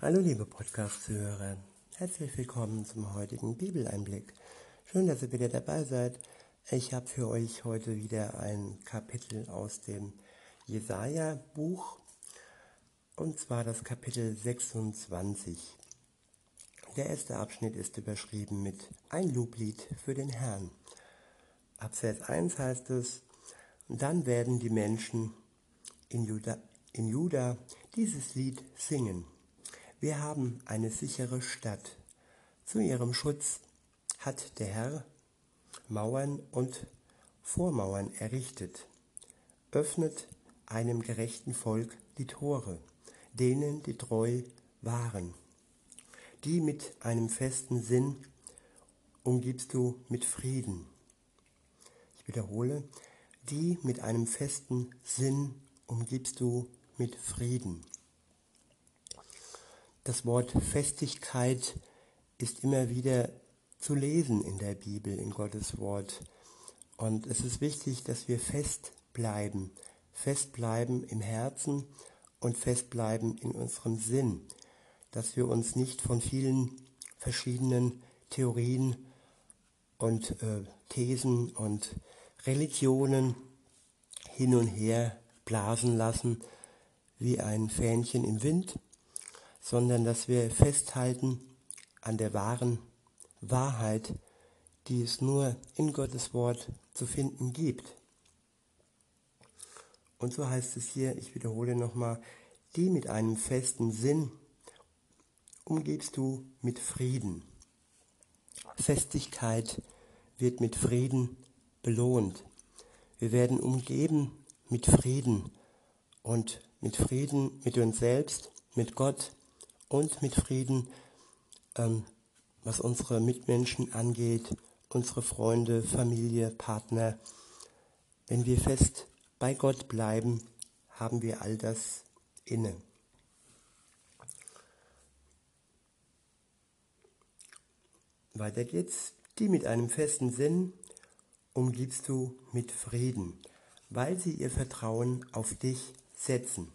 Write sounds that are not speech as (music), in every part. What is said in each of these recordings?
Hallo liebe Podcast-Zuhörer, herzlich willkommen zum heutigen Bibeleinblick. Schön, dass ihr wieder dabei seid. Ich habe für euch heute wieder ein Kapitel aus dem Jesaja-Buch und zwar das Kapitel 26. Der erste Abschnitt ist überschrieben mit Ein Loblied für den Herrn. Ab Vers 1 heißt es, dann werden die Menschen in Juda, in Juda dieses Lied singen. Wir haben eine sichere Stadt. Zu ihrem Schutz hat der Herr Mauern und Vormauern errichtet. Öffnet einem gerechten Volk die Tore, denen die treu waren. Die mit einem festen Sinn umgibst du mit Frieden. Ich wiederhole, die mit einem festen Sinn umgibst du mit Frieden. Das Wort Festigkeit ist immer wieder zu lesen in der Bibel, in Gottes Wort. Und es ist wichtig, dass wir fest bleiben, fest bleiben im Herzen und fest bleiben in unserem Sinn, dass wir uns nicht von vielen verschiedenen Theorien und äh, Thesen und Religionen hin und her blasen lassen wie ein Fähnchen im Wind, sondern dass wir festhalten an der wahren Wahrheit, die es nur in Gottes Wort zu finden gibt. Und so heißt es hier, ich wiederhole nochmal, die mit einem festen Sinn umgibst du mit Frieden. Festigkeit wird mit Frieden belohnt. Wir werden umgeben mit Frieden und mit Frieden mit uns selbst, mit Gott und mit Frieden, ähm, was unsere Mitmenschen angeht, unsere Freunde, Familie, Partner. Wenn wir fest bei Gott bleiben, haben wir all das inne. Weiter geht's. Die mit einem festen Sinn umgibst du mit Frieden, weil sie ihr Vertrauen auf dich setzen.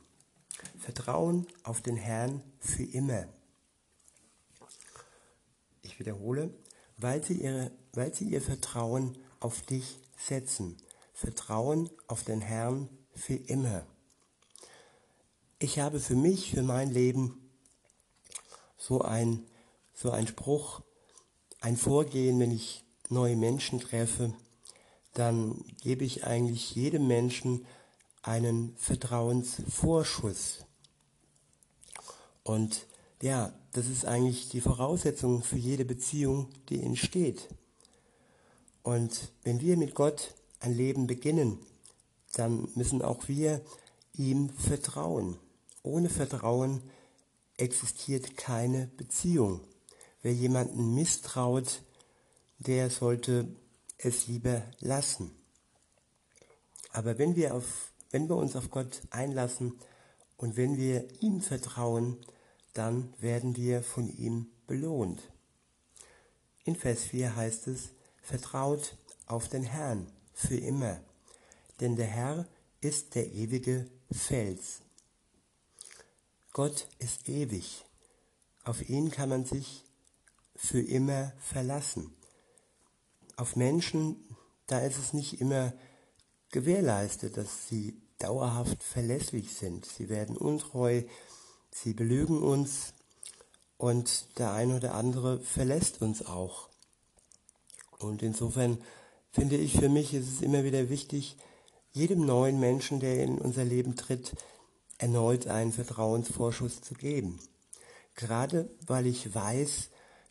Vertrauen auf den Herrn für immer. Ich wiederhole, weil sie, ihre, weil sie ihr Vertrauen auf dich setzen. Vertrauen auf den Herrn für immer. Ich habe für mich, für mein Leben so ein, so ein Spruch, ein Vorgehen, wenn ich neue Menschen treffe, dann gebe ich eigentlich jedem Menschen einen Vertrauensvorschuss. Und ja, das ist eigentlich die Voraussetzung für jede Beziehung, die entsteht. Und wenn wir mit Gott ein Leben beginnen, dann müssen auch wir ihm vertrauen. Ohne Vertrauen existiert keine Beziehung. Wer jemanden misstraut, der sollte es lieber lassen. Aber wenn wir auf wenn wir uns auf Gott einlassen und wenn wir ihm vertrauen, dann werden wir von ihm belohnt. In Vers 4 heißt es, vertraut auf den Herrn für immer, denn der Herr ist der ewige Fels. Gott ist ewig. Auf ihn kann man sich für immer verlassen. Auf Menschen, da ist es nicht immer gewährleistet, dass sie dauerhaft verlässlich sind. Sie werden untreu, sie belügen uns und der eine oder andere verlässt uns auch. Und insofern finde ich, für mich ist es immer wieder wichtig, jedem neuen Menschen, der in unser Leben tritt, erneut einen Vertrauensvorschuss zu geben. Gerade weil ich weiß,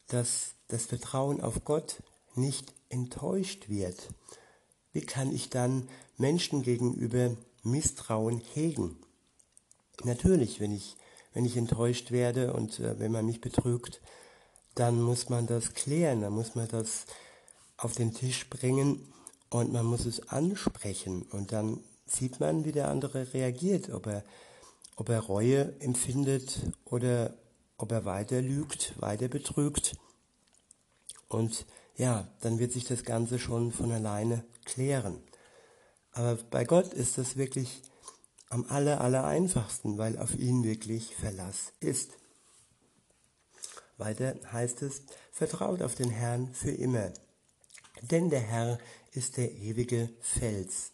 dass das Vertrauen auf Gott nicht enttäuscht wird. Wie kann ich dann Menschen gegenüber Misstrauen hegen. Natürlich, wenn ich, wenn ich enttäuscht werde und äh, wenn man mich betrügt, dann muss man das klären, dann muss man das auf den Tisch bringen und man muss es ansprechen und dann sieht man, wie der andere reagiert, ob er, ob er Reue empfindet oder ob er weiter lügt, weiter betrügt. Und ja, dann wird sich das Ganze schon von alleine klären. Aber bei Gott ist das wirklich am aller, aller einfachsten, weil auf ihn wirklich Verlass ist. Weiter heißt es, vertraut auf den Herrn für immer, denn der Herr ist der ewige Fels.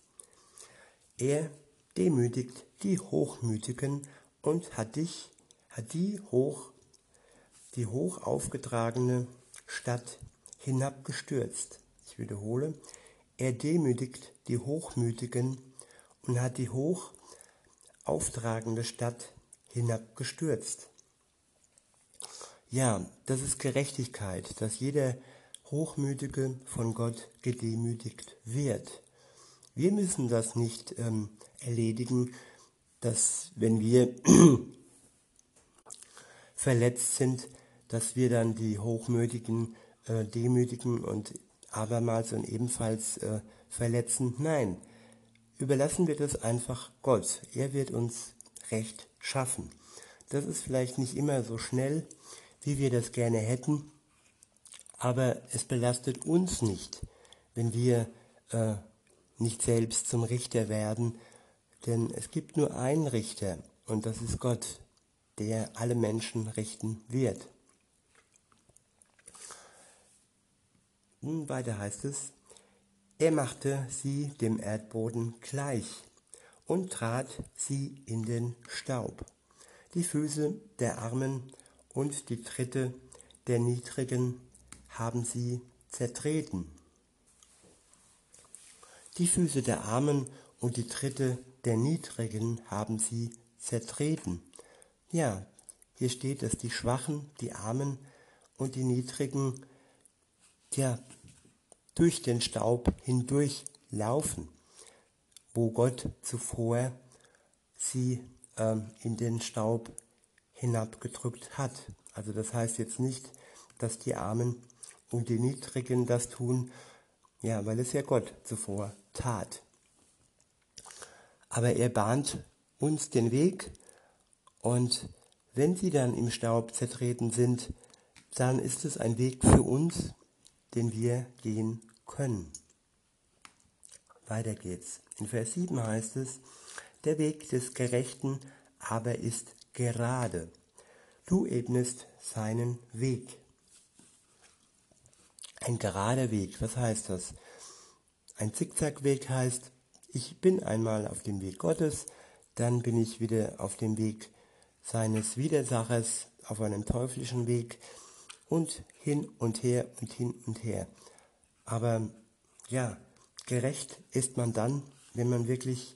Er demütigt die Hochmütigen und hat dich, hat die hoch, die hoch aufgetragene Stadt hinabgestürzt. Ich wiederhole, er demütigt die Hochmütigen und hat die hoch auftragende Stadt hinabgestürzt. Ja, das ist Gerechtigkeit, dass jeder Hochmütige von Gott gedemütigt wird. Wir müssen das nicht ähm, erledigen, dass wenn wir (clears throat) verletzt sind, dass wir dann die Hochmütigen äh, demütigen und abermals und ebenfalls äh, verletzen. Nein, überlassen wir das einfach Gott. Er wird uns Recht schaffen. Das ist vielleicht nicht immer so schnell, wie wir das gerne hätten, aber es belastet uns nicht, wenn wir äh, nicht selbst zum Richter werden, denn es gibt nur einen Richter und das ist Gott, der alle Menschen richten wird. Nun weiter heißt es, er machte sie dem Erdboden gleich und trat sie in den Staub. Die Füße der Armen und die Tritte der Niedrigen haben sie zertreten. Die Füße der Armen und die Tritte der Niedrigen haben sie zertreten. Ja, hier steht, dass die Schwachen, die Armen und die Niedrigen, ja, durch den Staub hindurch laufen, wo Gott zuvor sie ähm, in den Staub hinabgedrückt hat. Also das heißt jetzt nicht, dass die Armen und die Niedrigen das tun, ja, weil es ja Gott zuvor tat. Aber er bahnt uns den Weg und wenn sie dann im Staub zertreten sind, dann ist es ein Weg für uns, den wir gehen können. Weiter geht's. In Vers 7 heißt es, der Weg des Gerechten aber ist gerade. Du ebnest seinen Weg. Ein gerader Weg, was heißt das? Ein Zickzackweg heißt, ich bin einmal auf dem Weg Gottes, dann bin ich wieder auf dem Weg seines Widersachers, auf einem teuflischen Weg und hin und her und hin und her. Aber ja, gerecht ist man dann, wenn man wirklich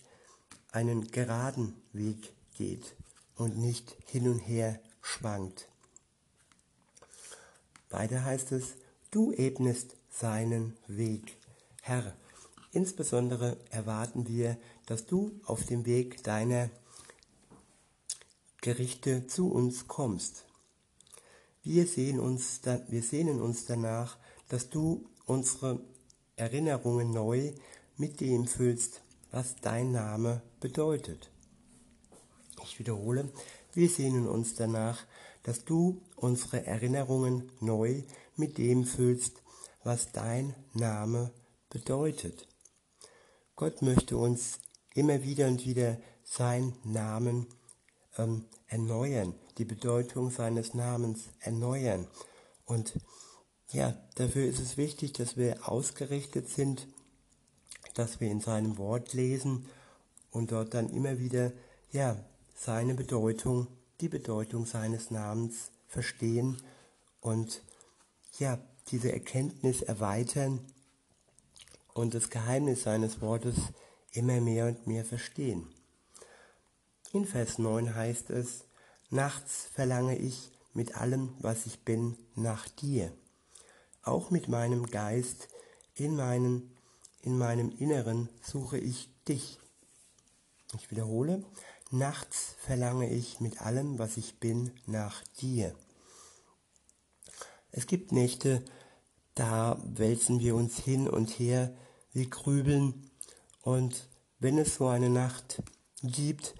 einen geraden Weg geht und nicht hin und her schwankt. Weiter heißt es, du ebnest seinen Weg. Herr, insbesondere erwarten wir, dass du auf dem Weg deiner Gerichte zu uns kommst. Wir, sehen uns, wir sehnen uns danach, dass du unsere Erinnerungen neu mit dem füllst, was dein Name bedeutet. Ich wiederhole, wir sehnen uns danach, dass du unsere Erinnerungen neu mit dem füllst, was dein Name bedeutet. Gott möchte uns immer wieder und wieder seinen Namen ähm, erneuern, die Bedeutung seines Namens erneuern. Und ja, dafür ist es wichtig, dass wir ausgerichtet sind, dass wir in seinem Wort lesen und dort dann immer wieder ja, seine Bedeutung, die Bedeutung seines Namens verstehen und ja, diese Erkenntnis erweitern und das Geheimnis seines Wortes immer mehr und mehr verstehen. In Vers 9 heißt es, Nachts verlange ich mit allem, was ich bin, nach dir. Auch mit meinem Geist, in, meinen, in meinem Inneren suche ich dich. Ich wiederhole, Nachts verlange ich mit allem, was ich bin, nach dir. Es gibt Nächte, da wälzen wir uns hin und her, wir grübeln und wenn es so eine Nacht gibt,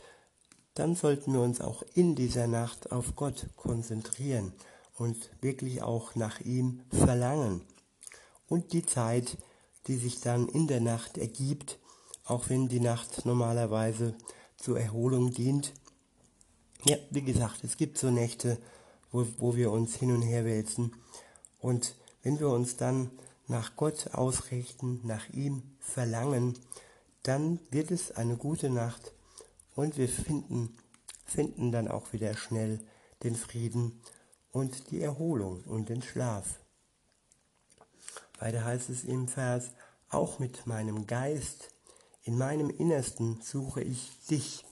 dann sollten wir uns auch in dieser Nacht auf Gott konzentrieren und wirklich auch nach ihm verlangen. Und die Zeit, die sich dann in der Nacht ergibt, auch wenn die Nacht normalerweise zur Erholung dient. Ja, wie gesagt, es gibt so Nächte, wo, wo wir uns hin und her wälzen. Und wenn wir uns dann nach Gott ausrichten, nach ihm verlangen, dann wird es eine gute Nacht und wir finden, finden dann auch wieder schnell den Frieden und die Erholung und den Schlaf. Weiter heißt es im Vers, auch mit meinem Geist, in meinem Innersten suche ich dich.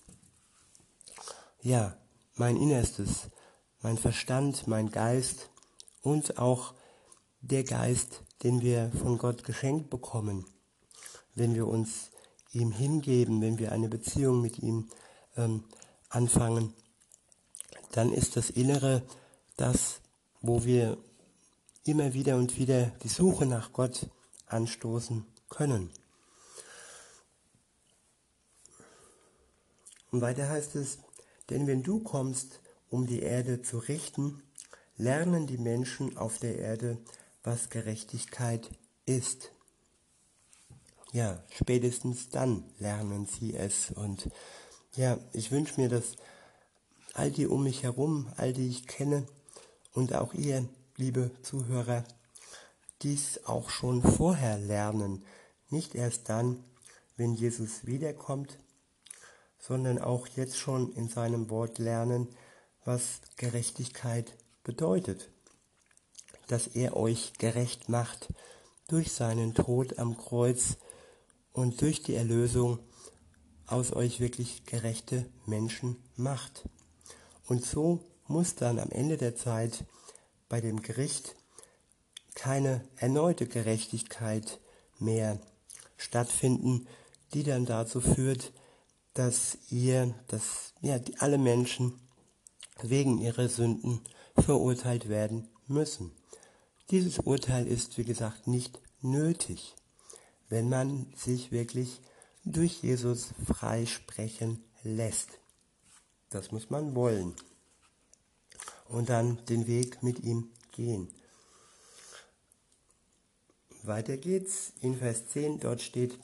Ja, mein Innerstes, mein Verstand, mein Geist und auch der Geist, den wir von Gott geschenkt bekommen, wenn wir uns ihm hingeben, wenn wir eine Beziehung mit ihm ähm, anfangen, dann ist das Innere das, wo wir immer wieder und wieder die Suche nach Gott anstoßen können. Und weiter heißt es, denn wenn du kommst, um die Erde zu richten, lernen die Menschen auf der Erde, was Gerechtigkeit ist. Ja, spätestens dann lernen sie es. Und ja, ich wünsche mir, dass all die um mich herum, all die ich kenne und auch ihr, liebe Zuhörer, dies auch schon vorher lernen. Nicht erst dann, wenn Jesus wiederkommt, sondern auch jetzt schon in seinem Wort lernen, was Gerechtigkeit bedeutet dass er euch gerecht macht durch seinen Tod am Kreuz und durch die Erlösung aus euch wirklich gerechte Menschen macht. Und so muss dann am Ende der Zeit bei dem Gericht keine erneute Gerechtigkeit mehr stattfinden, die dann dazu führt, dass ihr, dass ja, alle Menschen wegen ihrer Sünden verurteilt werden müssen. Dieses Urteil ist, wie gesagt, nicht nötig, wenn man sich wirklich durch Jesus freisprechen lässt. Das muss man wollen. Und dann den Weg mit ihm gehen. Weiter geht's in Vers 10, dort steht,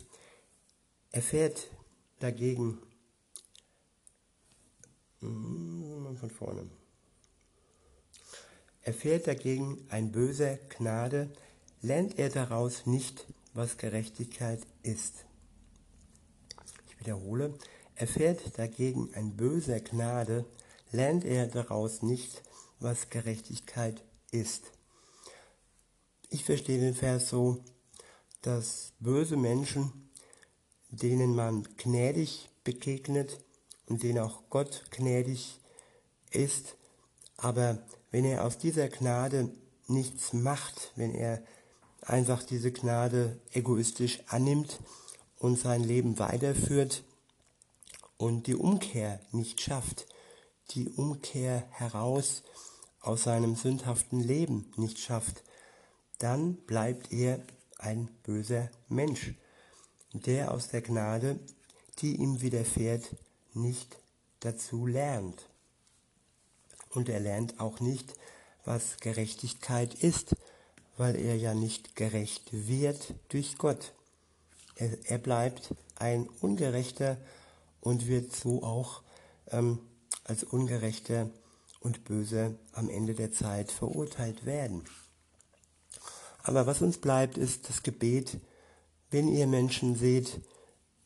er fährt dagegen, hm, von vorne, Erfährt dagegen ein Böser Gnade, lernt er daraus nicht, was Gerechtigkeit ist. Ich wiederhole, erfährt dagegen ein Böser Gnade, lernt er daraus nicht, was Gerechtigkeit ist. Ich verstehe den Vers so, dass böse Menschen, denen man gnädig begegnet und denen auch Gott gnädig ist, aber wenn er aus dieser Gnade nichts macht, wenn er einfach diese Gnade egoistisch annimmt und sein Leben weiterführt und die Umkehr nicht schafft, die Umkehr heraus aus seinem sündhaften Leben nicht schafft, dann bleibt er ein böser Mensch, der aus der Gnade, die ihm widerfährt, nicht dazu lernt. Und er lernt auch nicht, was Gerechtigkeit ist, weil er ja nicht gerecht wird durch Gott. Er, er bleibt ein Ungerechter und wird so auch ähm, als Ungerechter und Böse am Ende der Zeit verurteilt werden. Aber was uns bleibt, ist das Gebet. Wenn ihr Menschen seht,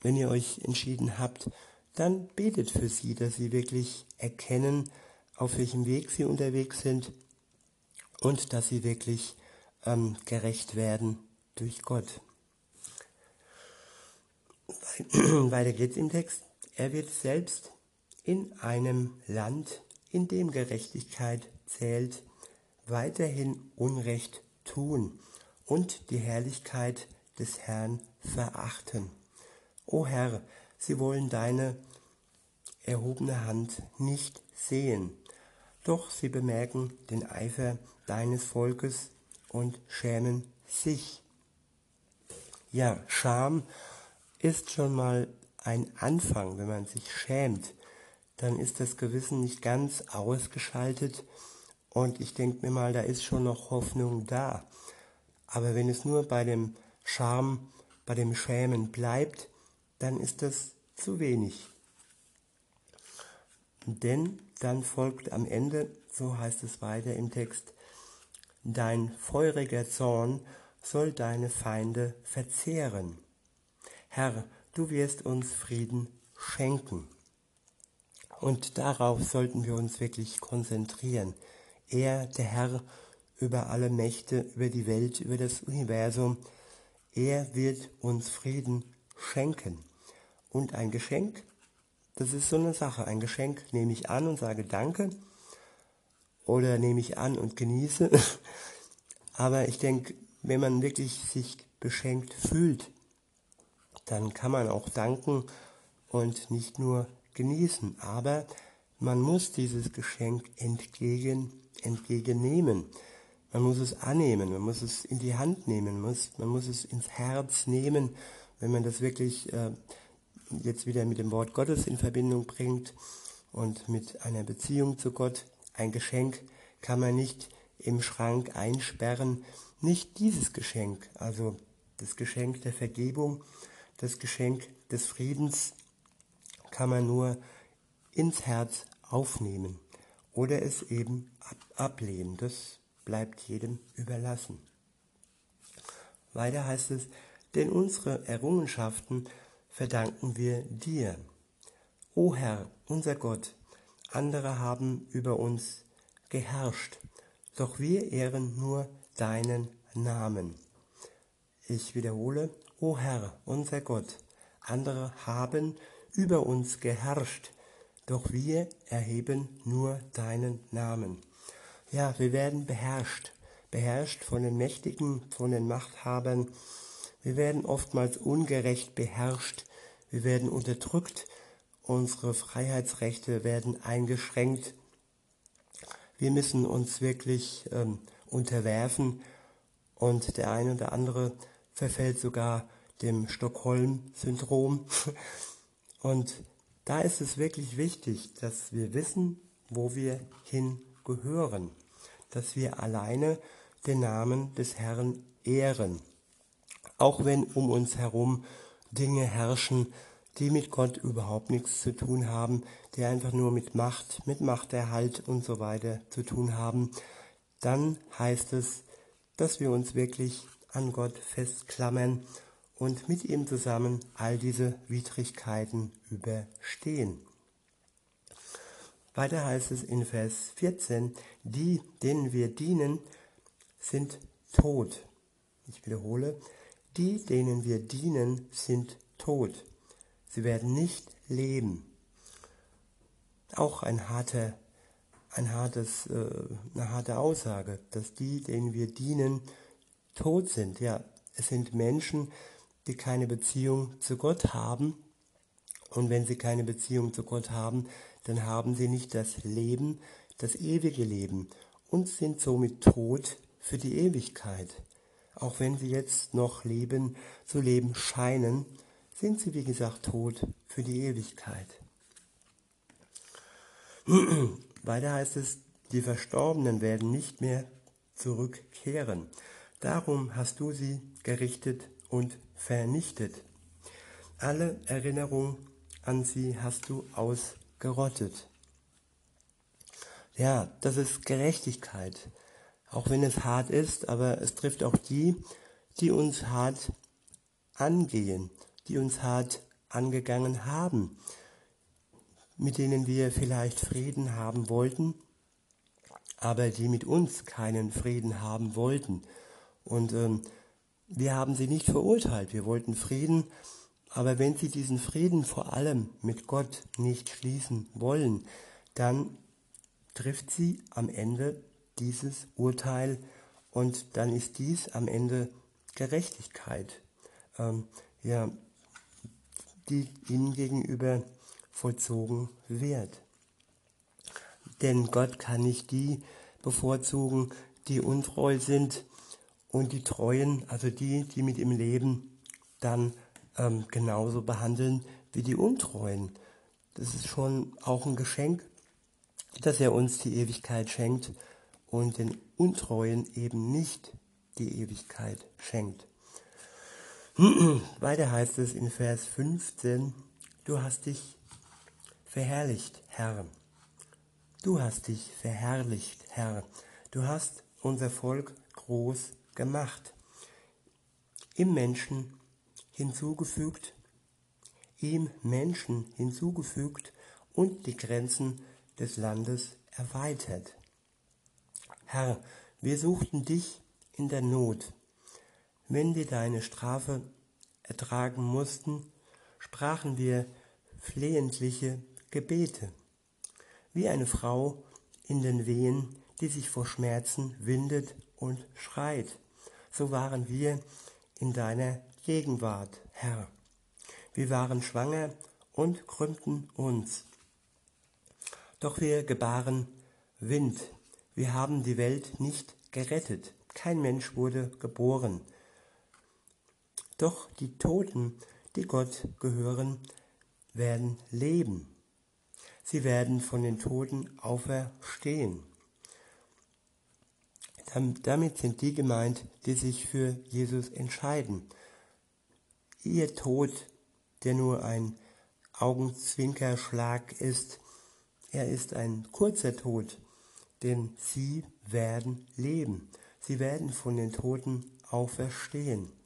wenn ihr euch entschieden habt, dann betet für sie, dass sie wirklich erkennen, auf welchem Weg sie unterwegs sind und dass sie wirklich ähm, gerecht werden durch Gott. (clears throat) Weiter geht's im Text. Er wird selbst in einem Land, in dem Gerechtigkeit zählt, weiterhin Unrecht tun und die Herrlichkeit des Herrn verachten. O Herr, sie wollen deine erhobene Hand nicht sehen. Doch sie bemerken den Eifer deines Volkes und schämen sich. Ja, Scham ist schon mal ein Anfang, wenn man sich schämt, dann ist das Gewissen nicht ganz ausgeschaltet und ich denke mir mal, da ist schon noch Hoffnung da. Aber wenn es nur bei dem Scham, bei dem Schämen bleibt, dann ist das zu wenig. Denn dann folgt am Ende, so heißt es weiter im Text, dein feuriger Zorn soll deine Feinde verzehren. Herr, du wirst uns Frieden schenken. Und darauf sollten wir uns wirklich konzentrieren. Er, der Herr über alle Mächte, über die Welt, über das Universum, er wird uns Frieden schenken. Und ein Geschenk, das ist so eine Sache. Ein Geschenk nehme ich an und sage Danke oder nehme ich an und genieße. (laughs) Aber ich denke, wenn man wirklich sich beschenkt fühlt, dann kann man auch danken und nicht nur genießen. Aber man muss dieses Geschenk entgegen, entgegennehmen. Man muss es annehmen, man muss es in die Hand nehmen, man muss, man muss es ins Herz nehmen, wenn man das wirklich äh, jetzt wieder mit dem Wort Gottes in Verbindung bringt und mit einer Beziehung zu Gott. Ein Geschenk kann man nicht im Schrank einsperren, nicht dieses Geschenk, also das Geschenk der Vergebung, das Geschenk des Friedens, kann man nur ins Herz aufnehmen oder es eben ab ablehnen. Das bleibt jedem überlassen. Weiter heißt es, denn unsere Errungenschaften verdanken wir dir. O Herr, unser Gott, andere haben über uns geherrscht, doch wir ehren nur deinen Namen. Ich wiederhole, O Herr, unser Gott, andere haben über uns geherrscht, doch wir erheben nur deinen Namen. Ja, wir werden beherrscht, beherrscht von den Mächtigen, von den Machthabern. Wir werden oftmals ungerecht beherrscht, wir werden unterdrückt, unsere Freiheitsrechte werden eingeschränkt. Wir müssen uns wirklich ähm, unterwerfen und der eine oder andere verfällt sogar dem Stockholm-Syndrom. (laughs) Und da ist es wirklich wichtig, dass wir wissen, wo wir hingehören, dass wir alleine den Namen des Herrn ehren, auch wenn um uns herum Dinge herrschen, die mit Gott überhaupt nichts zu tun haben, die einfach nur mit Macht, mit Machterhalt und so weiter zu tun haben, dann heißt es, dass wir uns wirklich an Gott festklammern und mit ihm zusammen all diese Widrigkeiten überstehen. Weiter heißt es in Vers 14, die, denen wir dienen, sind tot. Ich wiederhole, die, denen wir dienen, sind tot. Sie werden nicht leben. Auch ein harter, ein hartes, äh, eine harte Aussage, dass die, denen wir dienen, tot sind. Ja, es sind Menschen, die keine Beziehung zu Gott haben. Und wenn sie keine Beziehung zu Gott haben, dann haben sie nicht das Leben, das ewige Leben und sind somit tot für die Ewigkeit. Auch wenn sie jetzt noch leben, zu leben scheinen, sind sie wie gesagt tot für die Ewigkeit. (clears throat) Weiter heißt es, die Verstorbenen werden nicht mehr zurückkehren. Darum hast du sie gerichtet und vernichtet. Alle Erinnerung an sie hast du ausgerottet. Ja, das ist Gerechtigkeit auch wenn es hart ist, aber es trifft auch die, die uns hart angehen, die uns hart angegangen haben, mit denen wir vielleicht Frieden haben wollten, aber die mit uns keinen Frieden haben wollten. Und ähm, wir haben sie nicht verurteilt, wir wollten Frieden, aber wenn sie diesen Frieden vor allem mit Gott nicht schließen wollen, dann trifft sie am Ende dieses Urteil und dann ist dies am Ende Gerechtigkeit, ähm, ja, die ihnen gegenüber vollzogen wird. Denn Gott kann nicht die bevorzugen, die untreu sind und die Treuen, also die, die mit ihm leben, dann ähm, genauso behandeln wie die Untreuen. Das ist schon auch ein Geschenk, dass er uns die Ewigkeit schenkt und den Untreuen eben nicht die Ewigkeit schenkt. (clears throat) Weiter heißt es in Vers 15, du hast dich verherrlicht, Herr. Du hast dich verherrlicht, Herr. Du hast unser Volk groß gemacht. Im Menschen hinzugefügt, ihm Menschen hinzugefügt und die Grenzen des Landes erweitert. Herr, wir suchten dich in der Not. Wenn wir deine Strafe ertragen mussten, sprachen wir flehentliche Gebete, wie eine Frau in den Wehen, die sich vor Schmerzen windet und schreit. So waren wir in deiner Gegenwart, Herr. Wir waren schwanger und krümmten uns. Doch wir gebaren Wind. Wir haben die Welt nicht gerettet. Kein Mensch wurde geboren. Doch die Toten, die Gott gehören, werden leben. Sie werden von den Toten auferstehen. Damit sind die gemeint, die sich für Jesus entscheiden. Ihr Tod, der nur ein Augenzwinkerschlag ist, er ist ein kurzer Tod, denn sie werden leben. Sie werden von den Toten auferstehen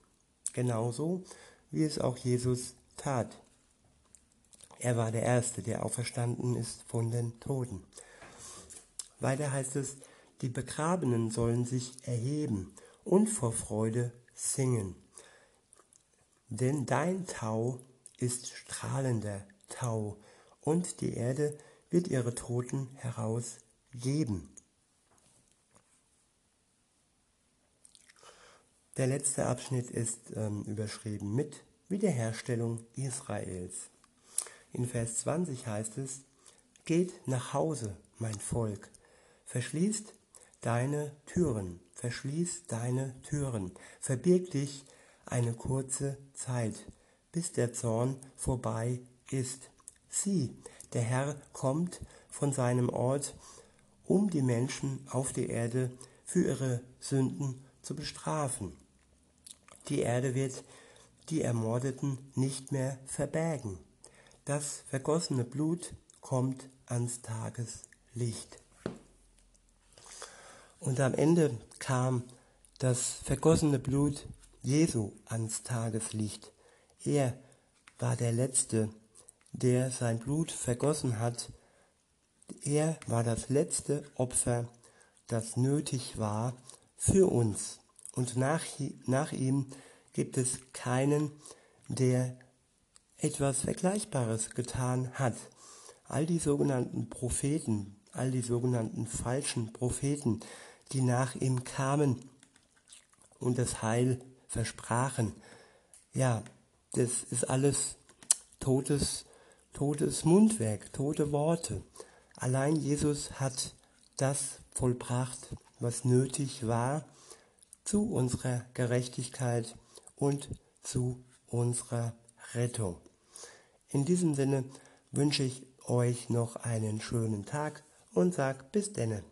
genauso wie es auch Jesus tat. Er war der Erste, der auferstanden ist von den Toten. Weiter heißt es, die Begrabenen sollen sich erheben und vor Freude singen. Denn dein Tau ist strahlender Tau und die Erde wird ihre Toten herausgeben. Der letzte Abschnitt ist ähm, überschrieben mit Wiederherstellung Israels. In Vers 20 heißt es, Geht nach Hause, mein Volk, verschließt deine Türen, verschließ deine Türen, verbirg dich eine kurze Zeit, bis der Zorn vorbei ist. Sieh, der Herr kommt von seinem Ort, um die Menschen auf der Erde für ihre Sünden zu bestrafen. Die Erde wird die Ermordeten nicht mehr verbergen. Das vergossene Blut kommt ans Tageslicht. Und am Ende kam das vergossene Blut Jesu ans Tageslicht. Er war der Letzte, der sein Blut vergossen hat. Er war das letzte Opfer, das nötig war für uns und nach, nach ihm gibt es keinen, der etwas Vergleichbares getan hat. All die sogenannten Propheten, all die sogenannten falschen Propheten, die nach ihm kamen und das Heil versprachen, ja, das ist alles totes, totes Mundwerk, tote Worte. Allein Jesus hat das vollbracht, was nötig war, zu unserer Gerechtigkeit und zu unserer Rettung. In diesem Sinne wünsche ich euch noch einen schönen Tag und sag bis denne.